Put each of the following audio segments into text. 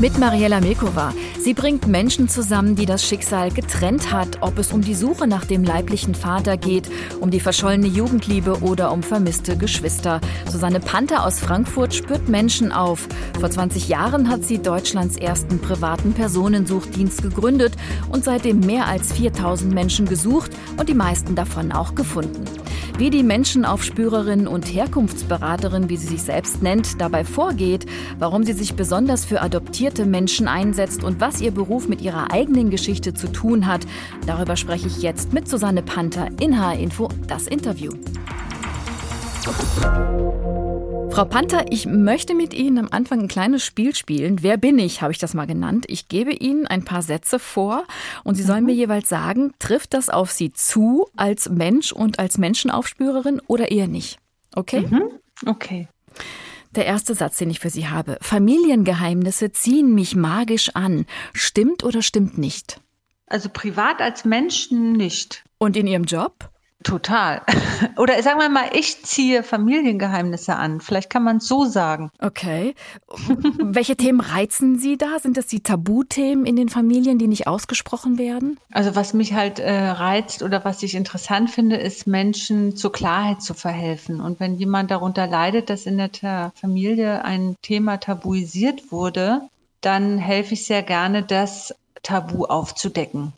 Mit Mariella Milkova. Sie bringt Menschen zusammen, die das Schicksal getrennt hat, ob es um die Suche nach dem leiblichen Vater geht, um die verschollene Jugendliebe oder um vermisste Geschwister. Susanne Panther aus Frankfurt spürt Menschen auf. Vor 20 Jahren hat sie Deutschlands ersten privaten Personensuchdienst gegründet und seitdem mehr als 4000 Menschen gesucht und die meisten davon auch gefunden. Wie die Menschenaufspürerin und Herkunftsberaterin, wie sie sich selbst nennt, dabei vorgeht, warum sie sich besonders für adoptierte Menschen einsetzt und was ihr Beruf mit ihrer eigenen Geschichte zu tun hat, darüber spreche ich jetzt mit Susanne Panther in H-Info, das Interview. Frau Panther, ich möchte mit Ihnen am Anfang ein kleines Spiel spielen. Wer bin ich, habe ich das mal genannt. Ich gebe Ihnen ein paar Sätze vor und Sie sollen mhm. mir jeweils sagen, trifft das auf Sie zu als Mensch und als Menschenaufspürerin oder eher nicht? Okay? Mhm. Okay. Der erste Satz, den ich für Sie habe. Familiengeheimnisse ziehen mich magisch an. Stimmt oder stimmt nicht? Also privat als Menschen nicht. Und in Ihrem Job? Total. Oder sagen wir mal, ich ziehe Familiengeheimnisse an. Vielleicht kann man es so sagen. Okay. Welche Themen reizen Sie da? Sind das die Tabuthemen in den Familien, die nicht ausgesprochen werden? Also was mich halt äh, reizt oder was ich interessant finde, ist Menschen zur Klarheit zu verhelfen. Und wenn jemand darunter leidet, dass in der Familie ein Thema tabuisiert wurde, dann helfe ich sehr gerne, das Tabu aufzudecken.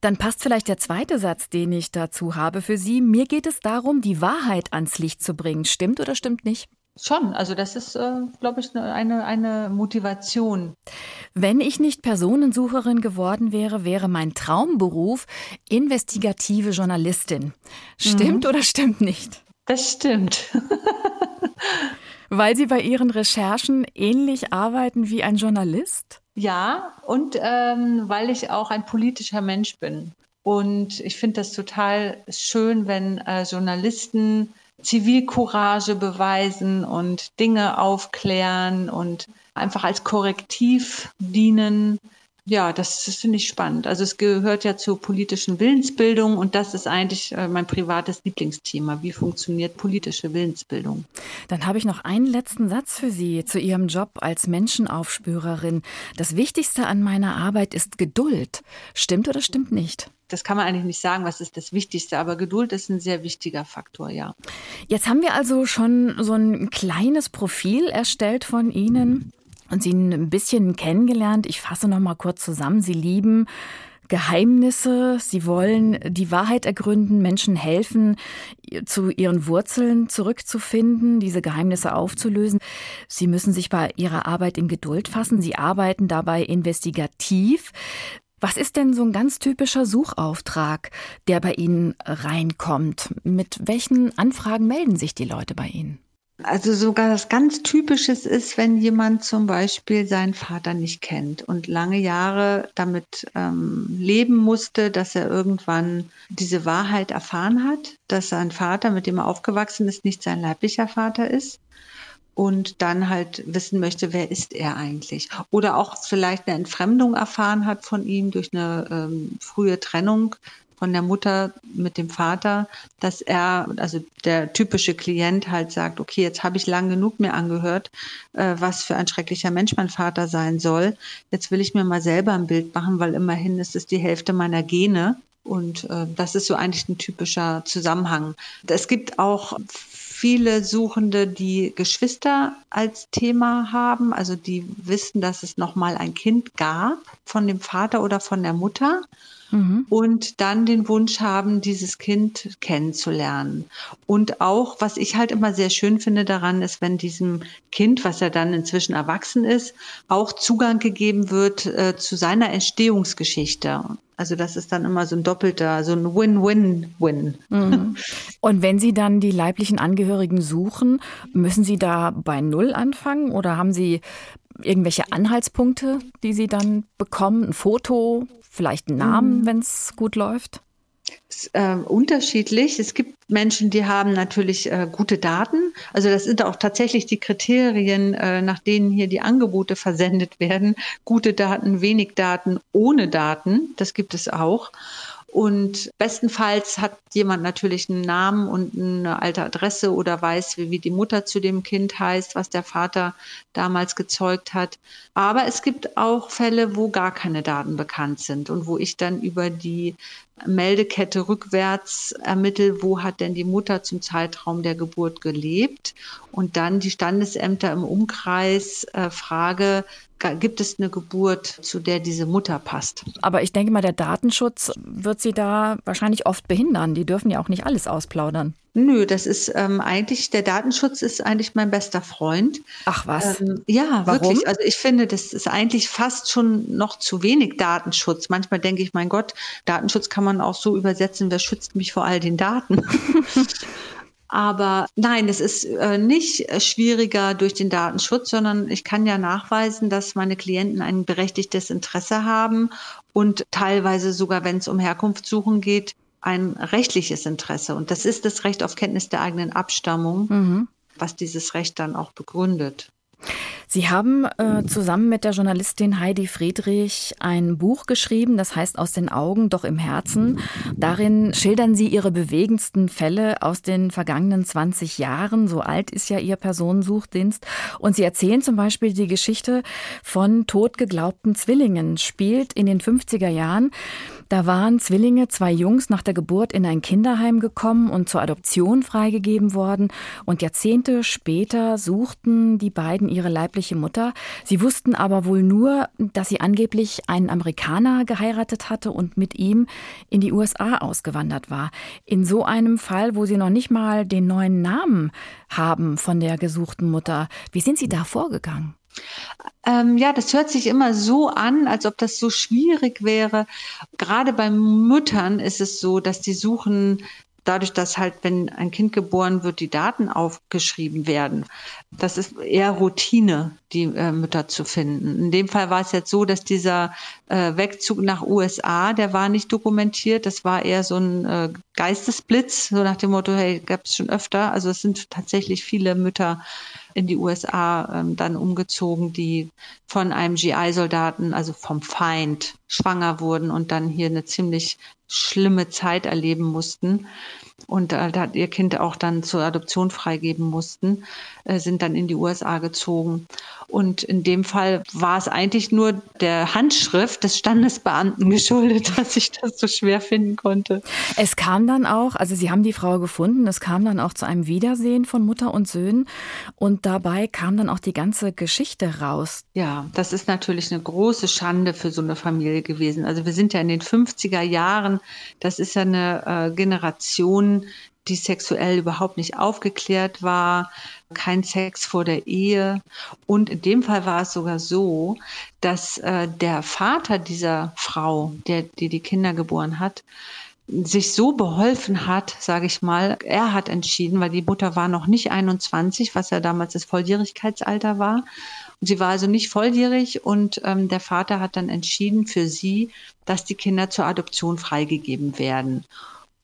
Dann passt vielleicht der zweite Satz, den ich dazu habe für Sie. Mir geht es darum, die Wahrheit ans Licht zu bringen. Stimmt oder stimmt nicht? Schon, also das ist, äh, glaube ich, ne, eine, eine Motivation. Wenn ich nicht Personensucherin geworden wäre, wäre mein Traumberuf investigative Journalistin. Stimmt mhm. oder stimmt nicht? Das stimmt. Weil Sie bei Ihren Recherchen ähnlich arbeiten wie ein Journalist? Ja, und ähm, weil ich auch ein politischer Mensch bin. Und ich finde das total schön, wenn äh, Journalisten Zivilcourage beweisen und Dinge aufklären und einfach als Korrektiv dienen ja, das, das finde ich spannend. Also es gehört ja zur politischen Willensbildung und das ist eigentlich äh, mein privates Lieblingsthema. Wie funktioniert politische Willensbildung? Dann habe ich noch einen letzten Satz für Sie zu Ihrem Job als Menschenaufspürerin. Das Wichtigste an meiner Arbeit ist Geduld. Stimmt oder stimmt nicht? das kann man eigentlich nicht sagen, was ist das Wichtigste, aber Geduld ist ein sehr wichtiger Faktor, ja. Jetzt haben wir also schon so ein kleines Profil erstellt von Ihnen und Sie ein bisschen kennengelernt. Ich fasse noch mal kurz zusammen. Sie lieben Geheimnisse, sie wollen die Wahrheit ergründen, Menschen helfen, zu ihren Wurzeln zurückzufinden, diese Geheimnisse aufzulösen. Sie müssen sich bei ihrer Arbeit in Geduld fassen, sie arbeiten dabei investigativ. Was ist denn so ein ganz typischer Suchauftrag, der bei Ihnen reinkommt? Mit welchen Anfragen melden sich die Leute bei Ihnen? Also sogar das ganz Typisches ist, wenn jemand zum Beispiel seinen Vater nicht kennt und lange Jahre damit ähm, leben musste, dass er irgendwann diese Wahrheit erfahren hat, dass sein Vater, mit dem er aufgewachsen ist, nicht sein leiblicher Vater ist und dann halt wissen möchte, wer ist er eigentlich? Oder auch vielleicht eine Entfremdung erfahren hat von ihm durch eine ähm, frühe Trennung von der Mutter mit dem Vater, dass er, also der typische Klient halt sagt, okay, jetzt habe ich lang genug mir angehört, äh, was für ein schrecklicher Mensch mein Vater sein soll. Jetzt will ich mir mal selber ein Bild machen, weil immerhin ist es die Hälfte meiner Gene. Und äh, das ist so eigentlich ein typischer Zusammenhang. Es gibt auch viele Suchende, die Geschwister als Thema haben, also die wissen, dass es noch mal ein Kind gab von dem Vater oder von der Mutter mhm. und dann den Wunsch haben, dieses Kind kennenzulernen. Und auch, was ich halt immer sehr schön finde daran, ist, wenn diesem Kind, was ja dann inzwischen erwachsen ist, auch Zugang gegeben wird äh, zu seiner Entstehungsgeschichte. Also das ist dann immer so ein doppelter, so ein Win-Win-Win. Mhm. Und wenn Sie dann die leiblichen Angehörigen suchen, müssen Sie da bei Null anfangen oder haben Sie irgendwelche Anhaltspunkte, die Sie dann bekommen? Ein Foto, vielleicht einen Namen, mhm. wenn es gut läuft? Ist, äh, unterschiedlich. Es gibt Menschen, die haben natürlich äh, gute Daten. Also das sind auch tatsächlich die Kriterien, äh, nach denen hier die Angebote versendet werden. Gute Daten, wenig Daten, ohne Daten. Das gibt es auch. Und bestenfalls hat jemand natürlich einen Namen und eine alte Adresse oder weiß, wie, wie die Mutter zu dem Kind heißt, was der Vater damals gezeugt hat. Aber es gibt auch Fälle, wo gar keine Daten bekannt sind und wo ich dann über die Meldekette rückwärts ermittle, wo hat denn die Mutter zum Zeitraum der Geburt gelebt und dann die Standesämter im Umkreis äh, frage, gibt es eine Geburt, zu der diese Mutter passt. Aber ich denke mal, der Datenschutz wird sie da wahrscheinlich oft behindern. Die dürfen ja auch nicht alles ausplaudern. Nö, das ist ähm, eigentlich, der Datenschutz ist eigentlich mein bester Freund. Ach was? Ähm, ja, Warum? wirklich. Also ich finde, das ist eigentlich fast schon noch zu wenig Datenschutz. Manchmal denke ich, mein Gott, Datenschutz kann man auch so übersetzen, wer schützt mich vor all den Daten? Aber nein, es ist äh, nicht schwieriger durch den Datenschutz, sondern ich kann ja nachweisen, dass meine Klienten ein berechtigtes Interesse haben und teilweise sogar, wenn es um Herkunftssuchen geht, ein rechtliches Interesse. Und das ist das Recht auf Kenntnis der eigenen Abstammung, mhm. was dieses Recht dann auch begründet. Sie haben äh, zusammen mit der Journalistin Heidi Friedrich ein Buch geschrieben, das heißt Aus den Augen, doch im Herzen. Darin schildern Sie Ihre bewegendsten Fälle aus den vergangenen 20 Jahren. So alt ist ja Ihr Personensuchdienst. Und Sie erzählen zum Beispiel die Geschichte von totgeglaubten Zwillingen, spielt in den 50er Jahren. Da waren Zwillinge, zwei Jungs, nach der Geburt in ein Kinderheim gekommen und zur Adoption freigegeben worden. Und Jahrzehnte später suchten die beiden ihre leibliche Mutter. Sie wussten aber wohl nur, dass sie angeblich einen Amerikaner geheiratet hatte und mit ihm in die USA ausgewandert war. In so einem Fall, wo sie noch nicht mal den neuen Namen haben von der gesuchten Mutter. Wie sind Sie da vorgegangen? Ähm, ja, das hört sich immer so an, als ob das so schwierig wäre. Gerade bei Müttern ist es so, dass die suchen dadurch, dass halt, wenn ein Kind geboren wird, die Daten aufgeschrieben werden. Das ist eher Routine, die äh, Mütter zu finden. In dem Fall war es jetzt so, dass dieser äh, Wegzug nach USA, der war nicht dokumentiert. Das war eher so ein äh, Geistesblitz, so nach dem Motto, hey, gab es schon öfter. Also es sind tatsächlich viele Mütter in die USA ähm, dann umgezogen, die von einem GI-Soldaten, also vom Feind, schwanger wurden und dann hier eine ziemlich schlimme Zeit erleben mussten und äh, hat ihr Kind auch dann zur Adoption freigeben mussten, äh, sind dann in die USA gezogen. Und in dem Fall war es eigentlich nur der Handschrift des Standesbeamten geschuldet, dass ich das so schwer finden konnte. Es kam dann auch, also Sie haben die Frau gefunden, es kam dann auch zu einem Wiedersehen von Mutter und Söhnen und dabei kam dann auch die ganze Geschichte raus. Ja, das ist natürlich eine große Schande für so eine Familie gewesen. Also wir sind ja in den 50er Jahren, das ist ja eine äh, Generation, die sexuell überhaupt nicht aufgeklärt war, kein Sex vor der Ehe. Und in dem Fall war es sogar so, dass äh, der Vater dieser Frau, der, die die Kinder geboren hat, sich so beholfen hat, sage ich mal. Er hat entschieden, weil die Mutter war noch nicht 21, was ja damals das Volljährigkeitsalter war. Und sie war also nicht volljährig und ähm, der Vater hat dann entschieden für sie, dass die Kinder zur Adoption freigegeben werden.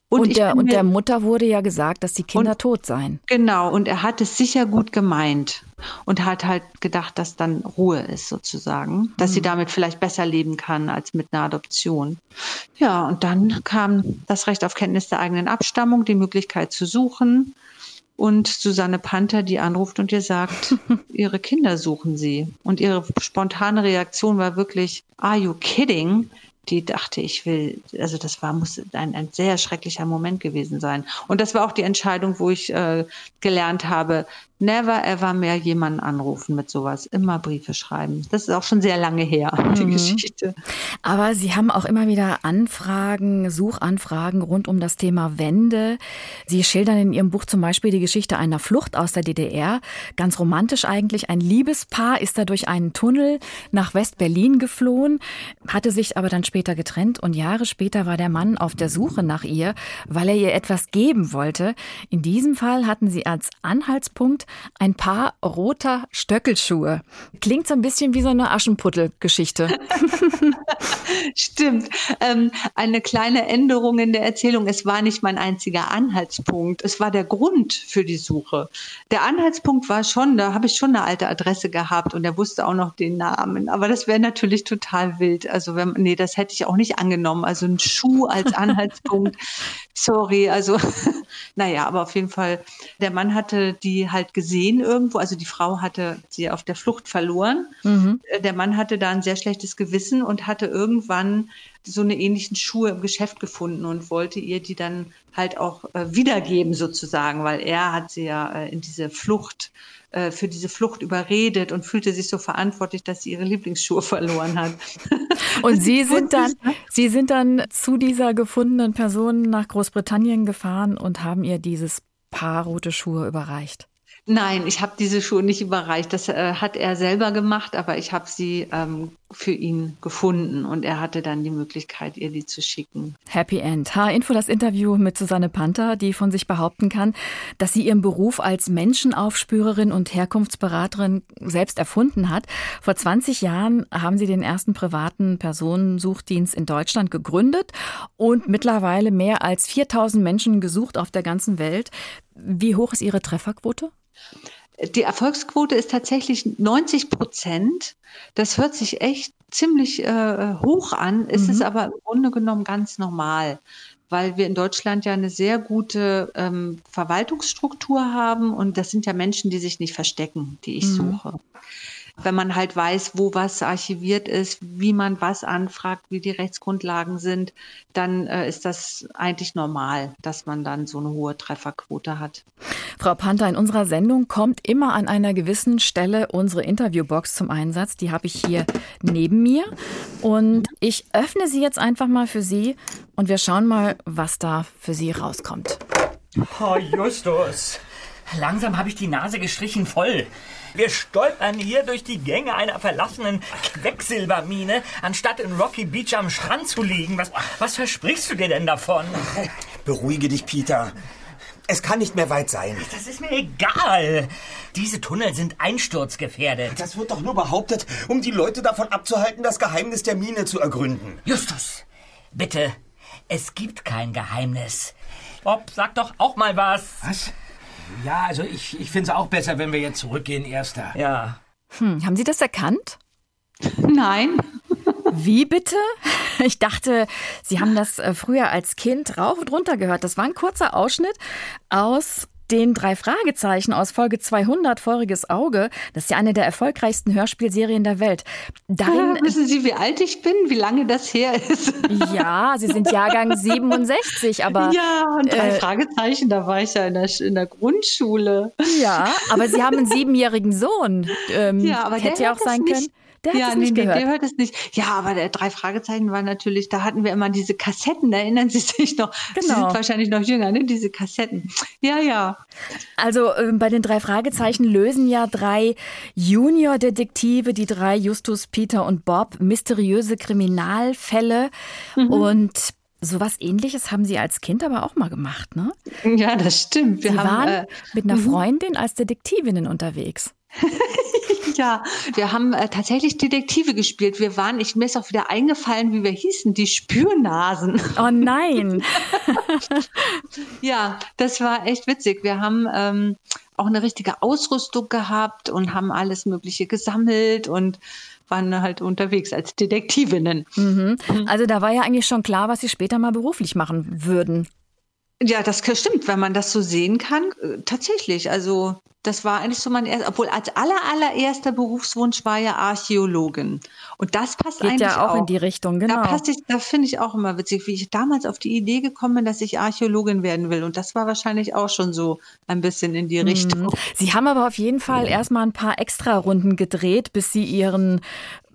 Und, und, der, und der Mutter wurde ja gesagt, dass die Kinder und, tot seien. Genau, und er hat es sicher gut gemeint und hat halt gedacht, dass dann Ruhe ist sozusagen, dass mhm. sie damit vielleicht besser leben kann als mit einer Adoption. Ja, und dann kam das Recht auf Kenntnis der eigenen Abstammung, die Möglichkeit zu suchen und Susanne Panther, die anruft und ihr sagt, ihre Kinder suchen sie. Und ihre spontane Reaktion war wirklich, are you kidding? Die dachte, ich will, also das war, muss ein, ein sehr schrecklicher Moment gewesen sein. Und das war auch die Entscheidung, wo ich äh, gelernt habe, never ever mehr jemanden anrufen mit sowas. Immer Briefe schreiben. Das ist auch schon sehr lange her, die mhm. Geschichte. Aber Sie haben auch immer wieder Anfragen, Suchanfragen rund um das Thema Wende. Sie schildern in Ihrem Buch zum Beispiel die Geschichte einer Flucht aus der DDR. Ganz romantisch eigentlich. Ein Liebespaar ist da durch einen Tunnel nach West-Berlin geflohen, hatte sich aber dann später getrennt und Jahre später war der Mann auf der Suche nach ihr, weil er ihr etwas geben wollte. In diesem Fall hatten sie als Anhaltspunkt ein Paar roter Stöckelschuhe. Klingt so ein bisschen wie so eine Aschenputtel-Geschichte. Stimmt. Ähm, eine kleine Änderung in der Erzählung. Es war nicht mein einziger Anhaltspunkt. Es war der Grund für die Suche. Der Anhaltspunkt war schon, da habe ich schon eine alte Adresse gehabt und er wusste auch noch den Namen. Aber das wäre natürlich total wild. Also, wenn, nee, das hätte ich auch nicht angenommen. Also ein Schuh als Anhaltspunkt. Sorry. Also, naja, aber auf jeden Fall, der Mann hatte die halt gesehen irgendwo. Also die Frau hatte sie auf der Flucht verloren. Mhm. Der Mann hatte da ein sehr schlechtes Gewissen und hatte irgendwann so eine ähnlichen Schuhe im Geschäft gefunden und wollte ihr die dann halt auch äh, wiedergeben sozusagen, weil er hat sie ja äh, in diese Flucht, äh, für diese Flucht überredet und fühlte sich so verantwortlich, dass sie ihre Lieblingsschuhe verloren hat. Und Sie sind dann, Sie sind dann zu dieser gefundenen Person nach Großbritannien gefahren und haben ihr dieses Paar rote Schuhe überreicht. Nein, ich habe diese Schuhe nicht überreicht. Das äh, hat er selber gemacht, aber ich habe sie ähm, für ihn gefunden und er hatte dann die Möglichkeit, ihr die zu schicken. Happy End. H-Info das Interview mit Susanne Panther, die von sich behaupten kann, dass sie ihren Beruf als Menschenaufspürerin und Herkunftsberaterin selbst erfunden hat. Vor 20 Jahren haben sie den ersten privaten Personensuchdienst in Deutschland gegründet und mittlerweile mehr als 4000 Menschen gesucht auf der ganzen Welt. Wie hoch ist Ihre Trefferquote? Die Erfolgsquote ist tatsächlich 90 Prozent. Das hört sich echt ziemlich äh, hoch an, ist mhm. es aber im Grunde genommen ganz normal, weil wir in Deutschland ja eine sehr gute ähm, Verwaltungsstruktur haben und das sind ja Menschen, die sich nicht verstecken, die ich mhm. suche wenn man halt weiß, wo was archiviert ist, wie man was anfragt, wie die Rechtsgrundlagen sind, dann äh, ist das eigentlich normal, dass man dann so eine hohe Trefferquote hat. Frau Panther, in unserer Sendung kommt immer an einer gewissen Stelle unsere Interviewbox zum Einsatz. Die habe ich hier neben mir. Und ich öffne sie jetzt einfach mal für Sie und wir schauen mal, was da für Sie rauskommt. Oh, Justus. Langsam habe ich die Nase gestrichen voll. Wir stolpern hier durch die Gänge einer verlassenen Quecksilbermine, anstatt in Rocky Beach am Strand zu liegen. Was, was versprichst du dir denn davon? Beruhige dich, Peter. Es kann nicht mehr weit sein. Das ist mir egal. Diese Tunnel sind einsturzgefährdet. Das wird doch nur behauptet, um die Leute davon abzuhalten, das Geheimnis der Mine zu ergründen. Justus, bitte, es gibt kein Geheimnis. Bob, sag doch auch mal was. Was? Ja, also ich, ich finde es auch besser, wenn wir jetzt zurückgehen, Erster. Ja. Hm, haben Sie das erkannt? Nein. Wie bitte? Ich dachte, Sie haben das äh, früher als Kind rauf und runter gehört. Das war ein kurzer Ausschnitt aus den drei Fragezeichen aus Folge 200, Feuriges Auge. Das ist ja eine der erfolgreichsten Hörspielserien der Welt. Darin, ja, wissen Sie, wie alt ich bin? Wie lange das her ist? Ja, Sie sind Jahrgang 67, aber. Ja, und drei äh, Fragezeichen, da war ich ja in der, in der Grundschule. Ja, aber Sie haben einen siebenjährigen Sohn. Ähm, ja, aber hätte ja auch sein nicht. Der ja, nee, nee, der hört es nicht. Ja, aber der drei Fragezeichen war natürlich, da hatten wir immer diese Kassetten, da erinnern Sie sich noch. Genau. Sie sind wahrscheinlich noch jünger, ne? Diese Kassetten. Ja, ja. Also äh, bei den drei Fragezeichen lösen ja drei Junior-Detektive, die drei Justus, Peter und Bob, mysteriöse Kriminalfälle mhm. und Sowas ähnliches haben Sie als Kind aber auch mal gemacht, ne? Ja, das stimmt. Wir Sie haben, waren äh, mit einer mhm. Freundin als Detektivinnen unterwegs. ja, wir haben äh, tatsächlich Detektive gespielt. Wir waren, ich mir ist auch wieder eingefallen, wie wir hießen, die Spürnasen. Oh nein. ja, das war echt witzig. Wir haben ähm, auch eine richtige Ausrüstung gehabt und haben alles Mögliche gesammelt und waren halt unterwegs als Detektivinnen. Mhm. Also da war ja eigentlich schon klar, was Sie später mal beruflich machen würden. Ja, das stimmt, wenn man das so sehen kann. Äh, tatsächlich. Also, das war eigentlich so mein erster, obwohl als aller, allererster Berufswunsch war ja Archäologin. Und das passt Geht eigentlich ja auch, auch, in die Richtung, genau. Da passt ich, da finde ich auch immer witzig, wie ich damals auf die Idee gekommen bin, dass ich Archäologin werden will. Und das war wahrscheinlich auch schon so ein bisschen in die mhm. Richtung. Sie haben aber auf jeden Fall erstmal ein paar extra Runden gedreht, bis Sie Ihren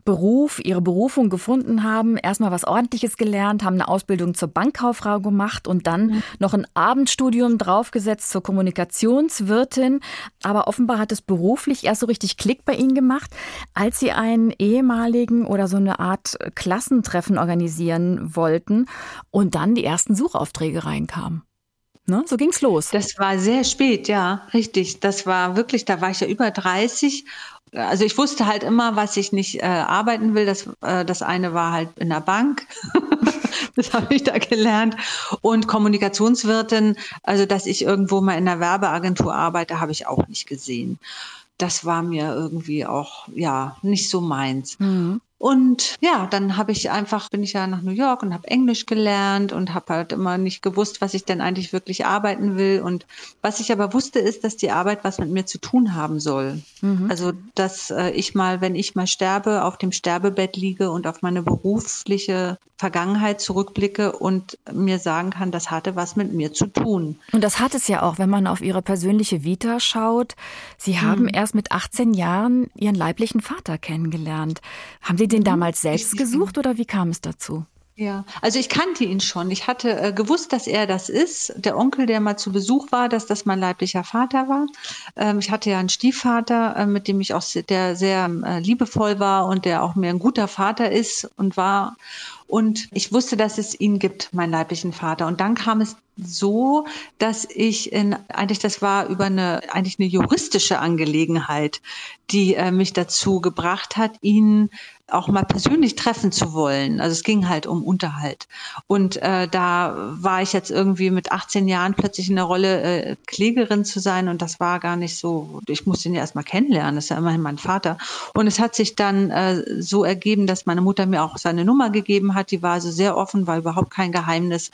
Beruf, ihre Berufung gefunden haben, erstmal was Ordentliches gelernt, haben eine Ausbildung zur Bankkauffrau gemacht und dann mhm. noch ein Abendstudium draufgesetzt zur Kommunikationswirtin. Aber offenbar hat es beruflich erst so richtig Klick bei Ihnen gemacht, als Sie einen ehemaligen oder so eine Art Klassentreffen organisieren wollten und dann die ersten Suchaufträge reinkamen. Ne? So ging's los. Das war sehr spät, ja, richtig. Das war wirklich, da war ich ja über 30 also ich wusste halt immer, was ich nicht äh, arbeiten will. Das, äh, das eine war halt in der Bank. das habe ich da gelernt. Und Kommunikationswirtin, also dass ich irgendwo mal in einer Werbeagentur arbeite, habe ich auch nicht gesehen. Das war mir irgendwie auch, ja, nicht so meins. Mhm. Und ja, dann habe ich einfach, bin ich ja nach New York und habe Englisch gelernt und habe halt immer nicht gewusst, was ich denn eigentlich wirklich arbeiten will. Und was ich aber wusste, ist, dass die Arbeit was mit mir zu tun haben soll. Mhm. Also, dass äh, ich mal, wenn ich mal sterbe, auf dem Sterbebett liege und auf meine berufliche Vergangenheit zurückblicke und mir sagen kann, das hatte was mit mir zu tun. Und das hat es ja auch, wenn man auf Ihre persönliche Vita schaut. Sie haben mhm. erst mit 18 Jahren Ihren leiblichen Vater kennengelernt. Haben Sie den mhm. damals selbst gesucht oder wie kam es dazu? Ja, also ich kannte ihn schon. Ich hatte äh, gewusst, dass er das ist. Der Onkel, der mal zu Besuch war, dass das mein leiblicher Vater war. Ähm, ich hatte ja einen Stiefvater, äh, mit dem ich auch, der sehr äh, liebevoll war und der auch mir ein guter Vater ist und war. Und ich wusste, dass es ihn gibt, meinen leiblichen Vater. Und dann kam es so, dass ich in, eigentlich das war über eine, eigentlich eine juristische Angelegenheit, die äh, mich dazu gebracht hat, ihn auch mal persönlich treffen zu wollen. Also es ging halt um Unterhalt. Und äh, da war ich jetzt irgendwie mit 18 Jahren plötzlich in der Rolle, äh, Klägerin zu sein. Und das war gar nicht so, ich musste ihn ja erstmal kennenlernen, das ist ja immerhin mein Vater. Und es hat sich dann äh, so ergeben, dass meine Mutter mir auch seine Nummer gegeben hat. Die war also sehr offen, war überhaupt kein Geheimnis.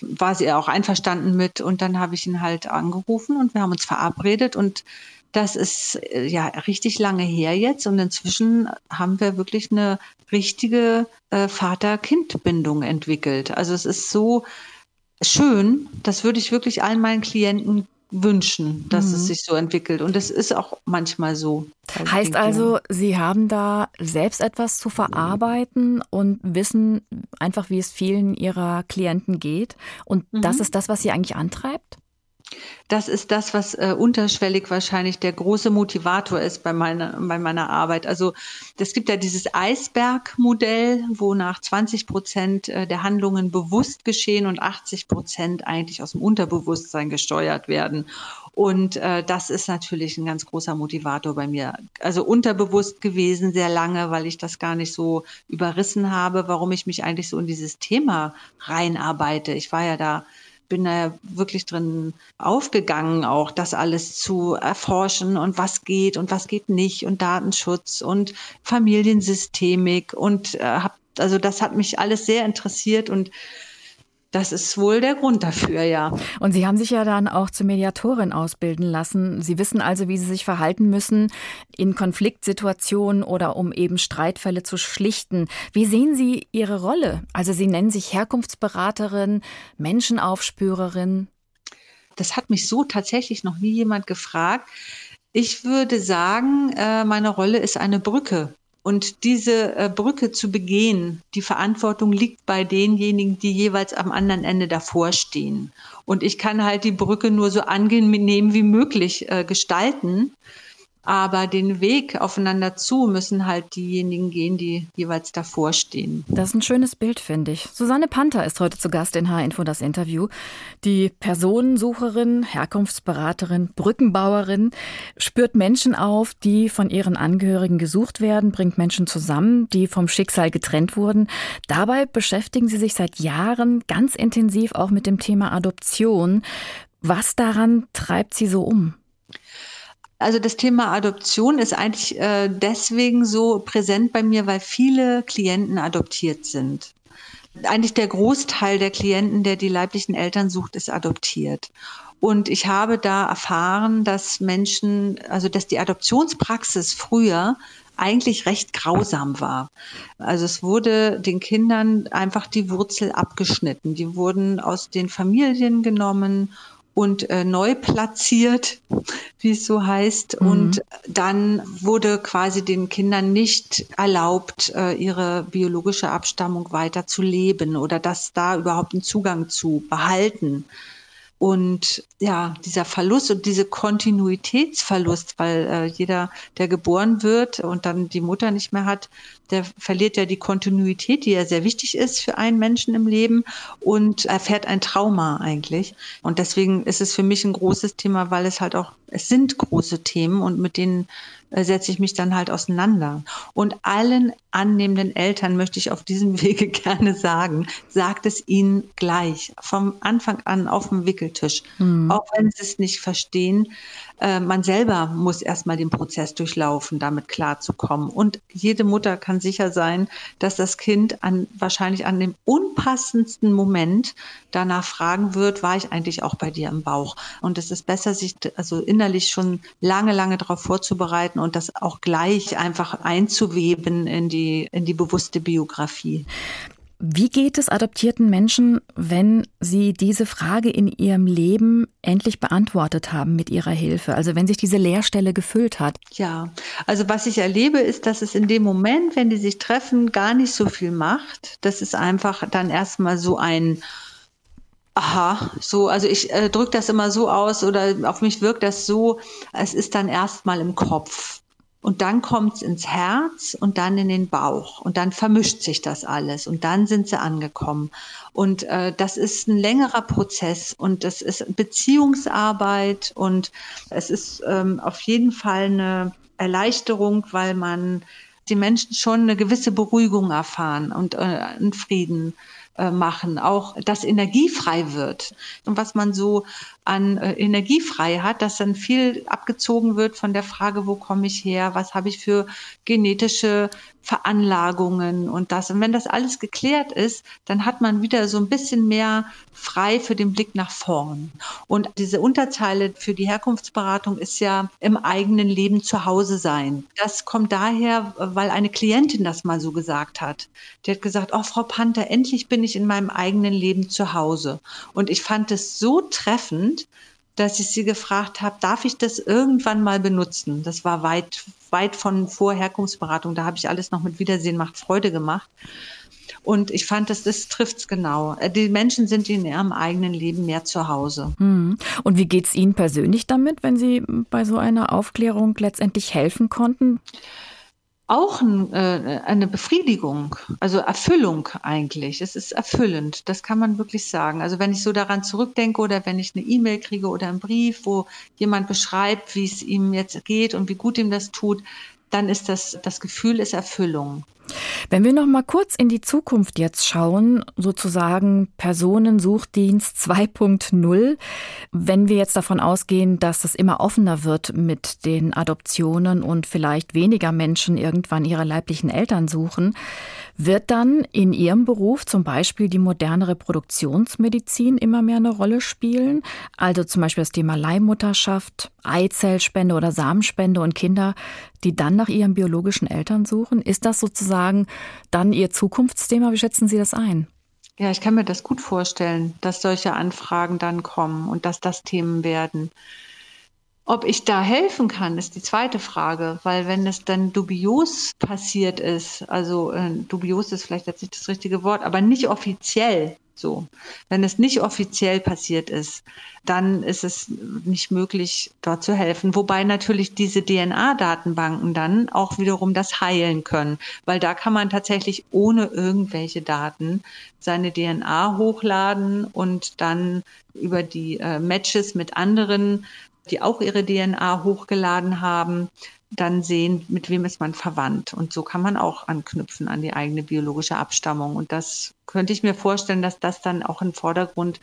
War sie auch einverstanden mit. Und dann habe ich ihn halt angerufen und wir haben uns verabredet. Und das ist äh, ja richtig lange her jetzt. Und inzwischen haben wir wirklich eine richtige äh, Vater-Kind-Bindung entwickelt. Also es ist so schön, das würde ich wirklich allen meinen Klienten wünschen, dass mhm. es sich so entwickelt. Und es ist auch manchmal so. Heißt also, Sie haben da selbst etwas zu verarbeiten und wissen einfach, wie es vielen Ihrer Klienten geht. Und mhm. das ist das, was Sie eigentlich antreibt? Das ist das, was äh, unterschwellig wahrscheinlich der große Motivator ist bei meiner, bei meiner Arbeit. Also es gibt ja dieses Eisbergmodell, wo nach 20 Prozent äh, der Handlungen bewusst geschehen und 80 Prozent eigentlich aus dem Unterbewusstsein gesteuert werden. Und äh, das ist natürlich ein ganz großer Motivator bei mir. Also unterbewusst gewesen sehr lange, weil ich das gar nicht so überrissen habe, warum ich mich eigentlich so in dieses Thema reinarbeite. Ich war ja da bin da wirklich drin aufgegangen, auch das alles zu erforschen und was geht und was geht nicht und Datenschutz und Familiensystemik und äh, hab, also das hat mich alles sehr interessiert und das ist wohl der Grund dafür, ja. Und Sie haben sich ja dann auch zur Mediatorin ausbilden lassen. Sie wissen also, wie Sie sich verhalten müssen in Konfliktsituationen oder um eben Streitfälle zu schlichten. Wie sehen Sie Ihre Rolle? Also Sie nennen sich Herkunftsberaterin, Menschenaufspürerin. Das hat mich so tatsächlich noch nie jemand gefragt. Ich würde sagen, äh, meine Rolle ist eine Brücke und diese äh, Brücke zu begehen, die Verantwortung liegt bei denjenigen, die jeweils am anderen Ende davor stehen. Und ich kann halt die Brücke nur so angenehm wie möglich äh, gestalten. Aber den Weg aufeinander zu müssen halt diejenigen gehen, die jeweils davor stehen. Das ist ein schönes Bild, finde ich. Susanne Panther ist heute zu Gast in H-Info das Interview. Die Personensucherin, Herkunftsberaterin, Brückenbauerin spürt Menschen auf, die von ihren Angehörigen gesucht werden, bringt Menschen zusammen, die vom Schicksal getrennt wurden. Dabei beschäftigen sie sich seit Jahren ganz intensiv auch mit dem Thema Adoption. Was daran treibt sie so um? Also das Thema Adoption ist eigentlich äh, deswegen so präsent bei mir, weil viele Klienten adoptiert sind. Eigentlich der Großteil der Klienten, der die leiblichen Eltern sucht, ist adoptiert. Und ich habe da erfahren, dass Menschen, also dass die Adoptionspraxis früher eigentlich recht grausam war. Also es wurde den Kindern einfach die Wurzel abgeschnitten. Die wurden aus den Familien genommen und äh, neu platziert, wie es so heißt. Mhm. Und dann wurde quasi den Kindern nicht erlaubt, äh, ihre biologische Abstammung weiter zu leben oder das da überhaupt einen Zugang zu behalten. Und ja, dieser Verlust und diese Kontinuitätsverlust, weil äh, jeder, der geboren wird und dann die Mutter nicht mehr hat, der verliert ja die Kontinuität, die ja sehr wichtig ist für einen Menschen im Leben und erfährt ein Trauma eigentlich. Und deswegen ist es für mich ein großes Thema, weil es halt auch, es sind große Themen und mit denen setze ich mich dann halt auseinander. Und allen annehmenden Eltern möchte ich auf diesem Wege gerne sagen, sagt es ihnen gleich, vom Anfang an auf dem Wickeltisch. Mhm. Auch wenn sie es nicht verstehen, äh, man selber muss erstmal den Prozess durchlaufen, damit klarzukommen. Und jede Mutter kann sicher sein, dass das Kind an, wahrscheinlich an dem unpassendsten Moment danach fragen wird, war ich eigentlich auch bei dir im Bauch? Und es ist besser, sich also innerlich schon lange, lange darauf vorzubereiten und das auch gleich einfach einzuweben in die, in die bewusste Biografie. Wie geht es adoptierten Menschen, wenn sie diese Frage in ihrem Leben endlich beantwortet haben mit ihrer Hilfe? Also wenn sich diese Leerstelle gefüllt hat? Ja, also was ich erlebe, ist, dass es in dem Moment, wenn die sich treffen, gar nicht so viel macht. Das ist einfach dann erstmal so ein Aha, so, also ich äh, drücke das immer so aus oder auf mich wirkt das so, es ist dann erstmal im Kopf. Und dann kommt es ins Herz und dann in den Bauch. Und dann vermischt sich das alles. Und dann sind sie angekommen. Und äh, das ist ein längerer Prozess. Und das ist Beziehungsarbeit. Und es ist ähm, auf jeden Fall eine Erleichterung, weil man die Menschen schon eine gewisse Beruhigung erfahren und äh, einen Frieden machen, auch dass Energie frei wird. Und was man so an äh, Energie frei hat, dass dann viel abgezogen wird von der Frage, wo komme ich her, was habe ich für genetische Veranlagungen und das. Und wenn das alles geklärt ist, dann hat man wieder so ein bisschen mehr frei für den Blick nach vorn. Und diese Unterzeile für die Herkunftsberatung ist ja im eigenen Leben zu Hause sein. Das kommt daher, weil eine Klientin das mal so gesagt hat. Die hat gesagt, oh Frau Panther, endlich bin ich in meinem eigenen Leben zu Hause. Und ich fand es so treffend, dass ich sie gefragt habe, darf ich das irgendwann mal benutzen? Das war weit, weit von Vorherkunftsberatung. Da habe ich alles noch mit Wiedersehen macht Freude gemacht. Und ich fand, das trifft es genau. Äh, die Menschen sind in ihrem eigenen Leben mehr zu Hause. Hm. Und wie geht es Ihnen persönlich damit, wenn Sie bei so einer Aufklärung letztendlich helfen konnten? Auch ein, äh, eine Befriedigung, also Erfüllung eigentlich. Es ist erfüllend, das kann man wirklich sagen. Also wenn ich so daran zurückdenke oder wenn ich eine E-Mail kriege oder einen Brief, wo jemand beschreibt, wie es ihm jetzt geht und wie gut ihm das tut, dann ist das, das Gefühl ist Erfüllung. Wenn wir noch mal kurz in die Zukunft jetzt schauen, sozusagen Personensuchdienst 2.0, wenn wir jetzt davon ausgehen, dass es immer offener wird mit den Adoptionen und vielleicht weniger Menschen irgendwann ihre leiblichen Eltern suchen, wird dann in Ihrem Beruf zum Beispiel die moderne Reproduktionsmedizin immer mehr eine Rolle spielen? Also zum Beispiel das Thema Leihmutterschaft, Eizellspende oder Samenspende und Kinder, die dann nach ihren biologischen Eltern suchen? Ist das sozusagen dann Ihr Zukunftsthema? Wie schätzen Sie das ein? Ja, ich kann mir das gut vorstellen, dass solche Anfragen dann kommen und dass das Themen werden. Ob ich da helfen kann, ist die zweite Frage, weil wenn es dann dubios passiert ist, also äh, dubios ist vielleicht jetzt nicht das richtige Wort, aber nicht offiziell so. Wenn es nicht offiziell passiert ist, dann ist es nicht möglich, dort zu helfen. Wobei natürlich diese DNA-Datenbanken dann auch wiederum das heilen können, weil da kann man tatsächlich ohne irgendwelche Daten seine DNA hochladen und dann über die äh, Matches mit anderen die auch ihre DNA hochgeladen haben, dann sehen, mit wem ist man verwandt. Und so kann man auch anknüpfen an die eigene biologische Abstammung. Und das könnte ich mir vorstellen, dass das dann auch in den Vordergrund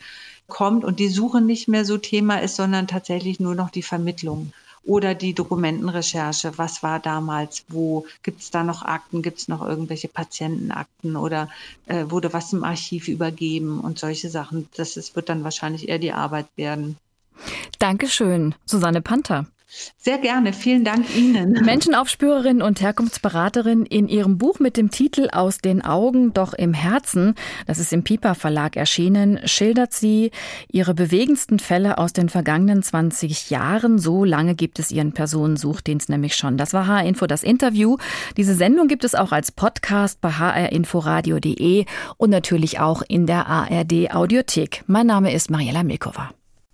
kommt und die Suche nicht mehr so Thema ist, sondern tatsächlich nur noch die Vermittlung oder die Dokumentenrecherche. Was war damals? Wo gibt es da noch Akten? Gibt es noch irgendwelche Patientenakten oder äh, wurde was im Archiv übergeben und solche Sachen? Das ist, wird dann wahrscheinlich eher die Arbeit werden. Dankeschön, Susanne Panther. Sehr gerne, vielen Dank Ihnen. Menschenaufspürerin und Herkunftsberaterin in ihrem Buch mit dem Titel Aus den Augen, doch im Herzen, das ist im Piper Verlag erschienen, schildert sie ihre bewegendsten Fälle aus den vergangenen 20 Jahren. So lange gibt es ihren Personensuchdienst nämlich schon. Das war HR-Info, das Interview. Diese Sendung gibt es auch als Podcast bei hrinforadio.de und natürlich auch in der ARD Audiothek. Mein Name ist Mariella Milkova.